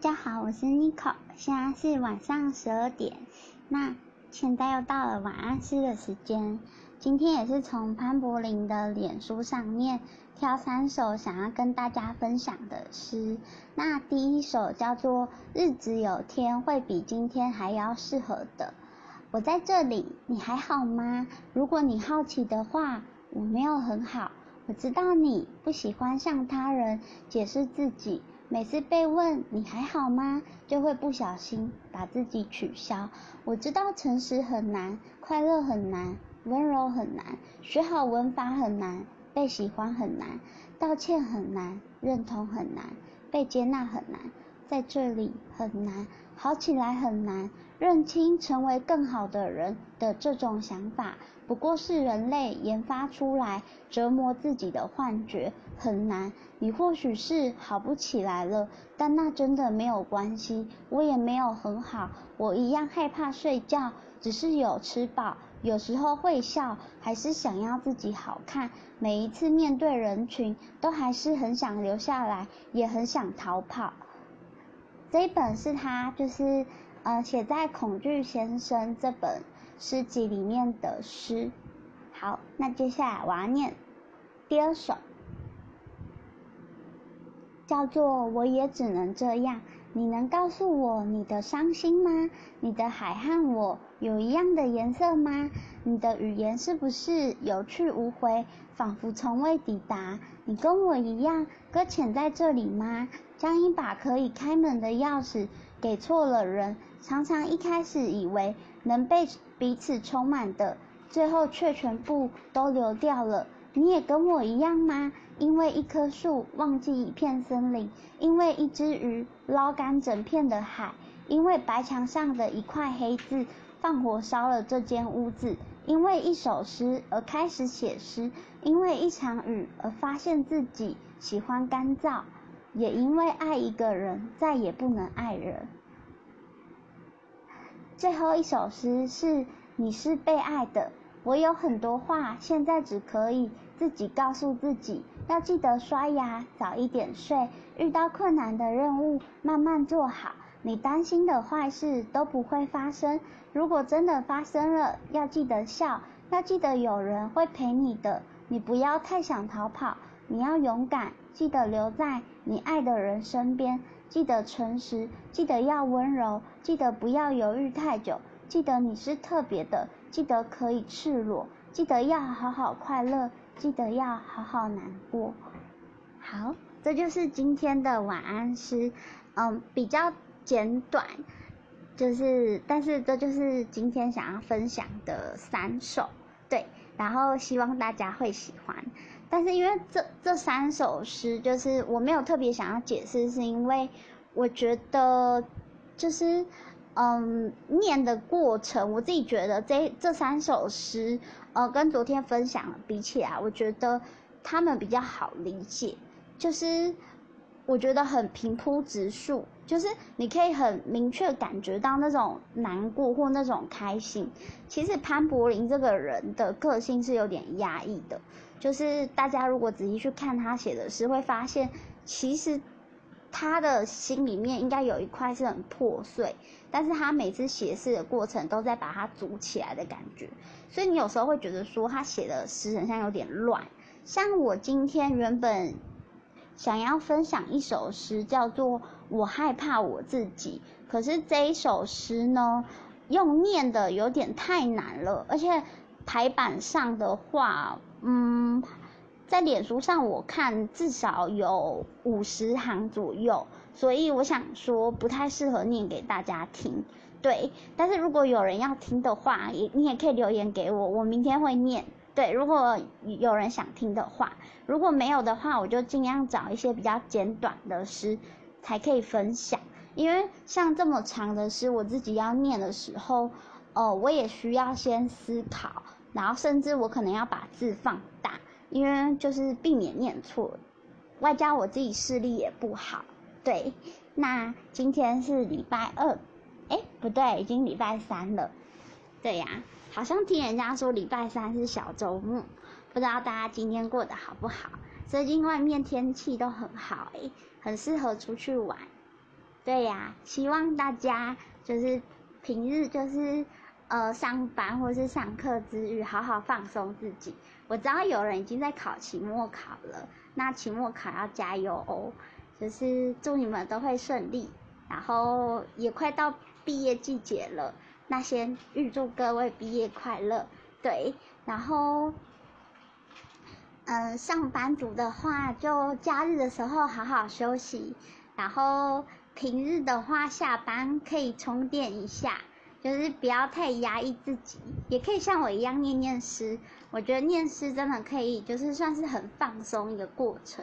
大家好，我是 Nico，现在是晚上十二点，那现在又到了晚安诗的时间。今天也是从潘柏林的脸书上面挑三首想要跟大家分享的诗。那第一首叫做《日子有天会比今天还要适合的》。我在这里，你还好吗？如果你好奇的话，我没有很好。我知道你不喜欢向他人解释自己。每次被问你还好吗，就会不小心把自己取消。我知道诚实很难，快乐很难，温柔很难，学好文法很难，被喜欢很难，道歉很难，认同很难，被接纳很难，在这里很难，好起来很难。认清成为更好的人的这种想法，不过是人类研发出来折磨自己的幻觉，很难。你或许是好不起来了，但那真的没有关系。我也没有很好，我一样害怕睡觉，只是有吃饱，有时候会笑，还是想要自己好看。每一次面对人群，都还是很想留下来，也很想逃跑。这一本是他就是。呃，写在《恐惧先生》这本诗集里面的诗。好，那接下来我要念第二首，叫做《我也只能这样》。你能告诉我你的伤心吗？你的海和我有一样的颜色吗？你的语言是不是有去无回，仿佛从未抵达？你跟我一样搁浅在这里吗？将一把可以开门的钥匙给错了人。常常一开始以为能被彼此充满的，最后却全部都流掉了。你也跟我一样吗？因为一棵树忘记一片森林，因为一只鱼捞干整片的海，因为白墙上的一块黑字放火烧了这间屋子，因为一首诗而开始写诗，因为一场雨而发现自己喜欢干燥，也因为爱一个人再也不能爱人。最后一首诗是你是被爱的，我有很多话，现在只可以自己告诉自己，要记得刷牙，早一点睡，遇到困难的任务慢慢做好，你担心的坏事都不会发生，如果真的发生了，要记得笑，要记得有人会陪你的，你不要太想逃跑，你要勇敢，记得留在你爱的人身边。记得诚实，记得要温柔，记得不要犹豫太久，记得你是特别的，记得可以赤裸，记得要好好快乐，记得要好好难过。好，这就是今天的晚安诗，嗯，比较简短，就是，但是这就是今天想要分享的三首，对，然后希望大家会喜欢。但是因为这这三首诗，就是我没有特别想要解释，是因为我觉得就是嗯念的过程，我自己觉得这这三首诗，呃，跟昨天分享比起来，我觉得他们比较好理解，就是我觉得很平铺直述，就是你可以很明确感觉到那种难过或那种开心。其实潘柏林这个人的个性是有点压抑的。就是大家如果仔细去看他写的诗，会发现其实他的心里面应该有一块是很破碎，但是他每次写诗的过程都在把它组起来的感觉，所以你有时候会觉得说他写的诗很像有点乱。像我今天原本想要分享一首诗，叫做《我害怕我自己》，可是这一首诗呢，用念的有点太难了，而且排版上的话。嗯，在脸书上我看至少有五十行左右，所以我想说不太适合念给大家听。对，但是如果有人要听的话，也你也可以留言给我，我明天会念。对，如果有人想听的话，如果没有的话，我就尽量找一些比较简短的诗才可以分享。因为像这么长的诗，我自己要念的时候，哦，我也需要先思考。然后甚至我可能要把字放大，因为就是避免念错，外加我自己视力也不好。对，那今天是礼拜二，哎，不对，已经礼拜三了。对呀，好像听人家说礼拜三是小周末，不知道大家今天过得好不好？最近外面天气都很好，哎，很适合出去玩。对呀，希望大家就是平日就是呃上班或是上课之余，好好放松自己。我知道有人已经在考期末考了，那期末考要加油哦。就是祝你们都会顺利，然后也快到毕业季节了，那先预祝各位毕业快乐。对，然后。嗯，上班族的话，就假日的时候好好休息，然后平日的话，下班可以充电一下，就是不要太压抑自己，也可以像我一样念念诗。我觉得念诗真的可以，就是算是很放松一个过程。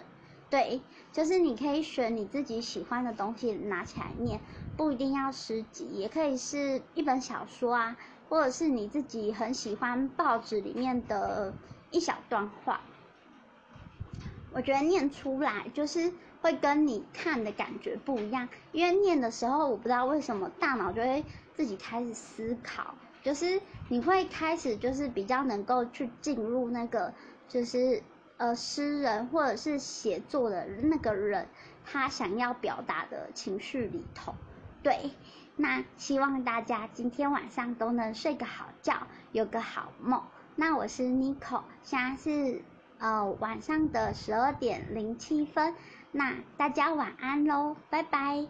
对，就是你可以选你自己喜欢的东西拿起来念，不一定要诗集，也可以是一本小说啊，或者是你自己很喜欢报纸里面的一小段话。我觉得念出来就是会跟你看的感觉不一样，因为念的时候，我不知道为什么大脑就会自己开始思考，就是你会开始就是比较能够去进入那个就是呃诗人或者是写作的那个人他想要表达的情绪里头。对，那希望大家今天晚上都能睡个好觉，有个好梦。那我是 Nico，现在是。呃，晚上的十二点零七分，那大家晚安喽，拜拜。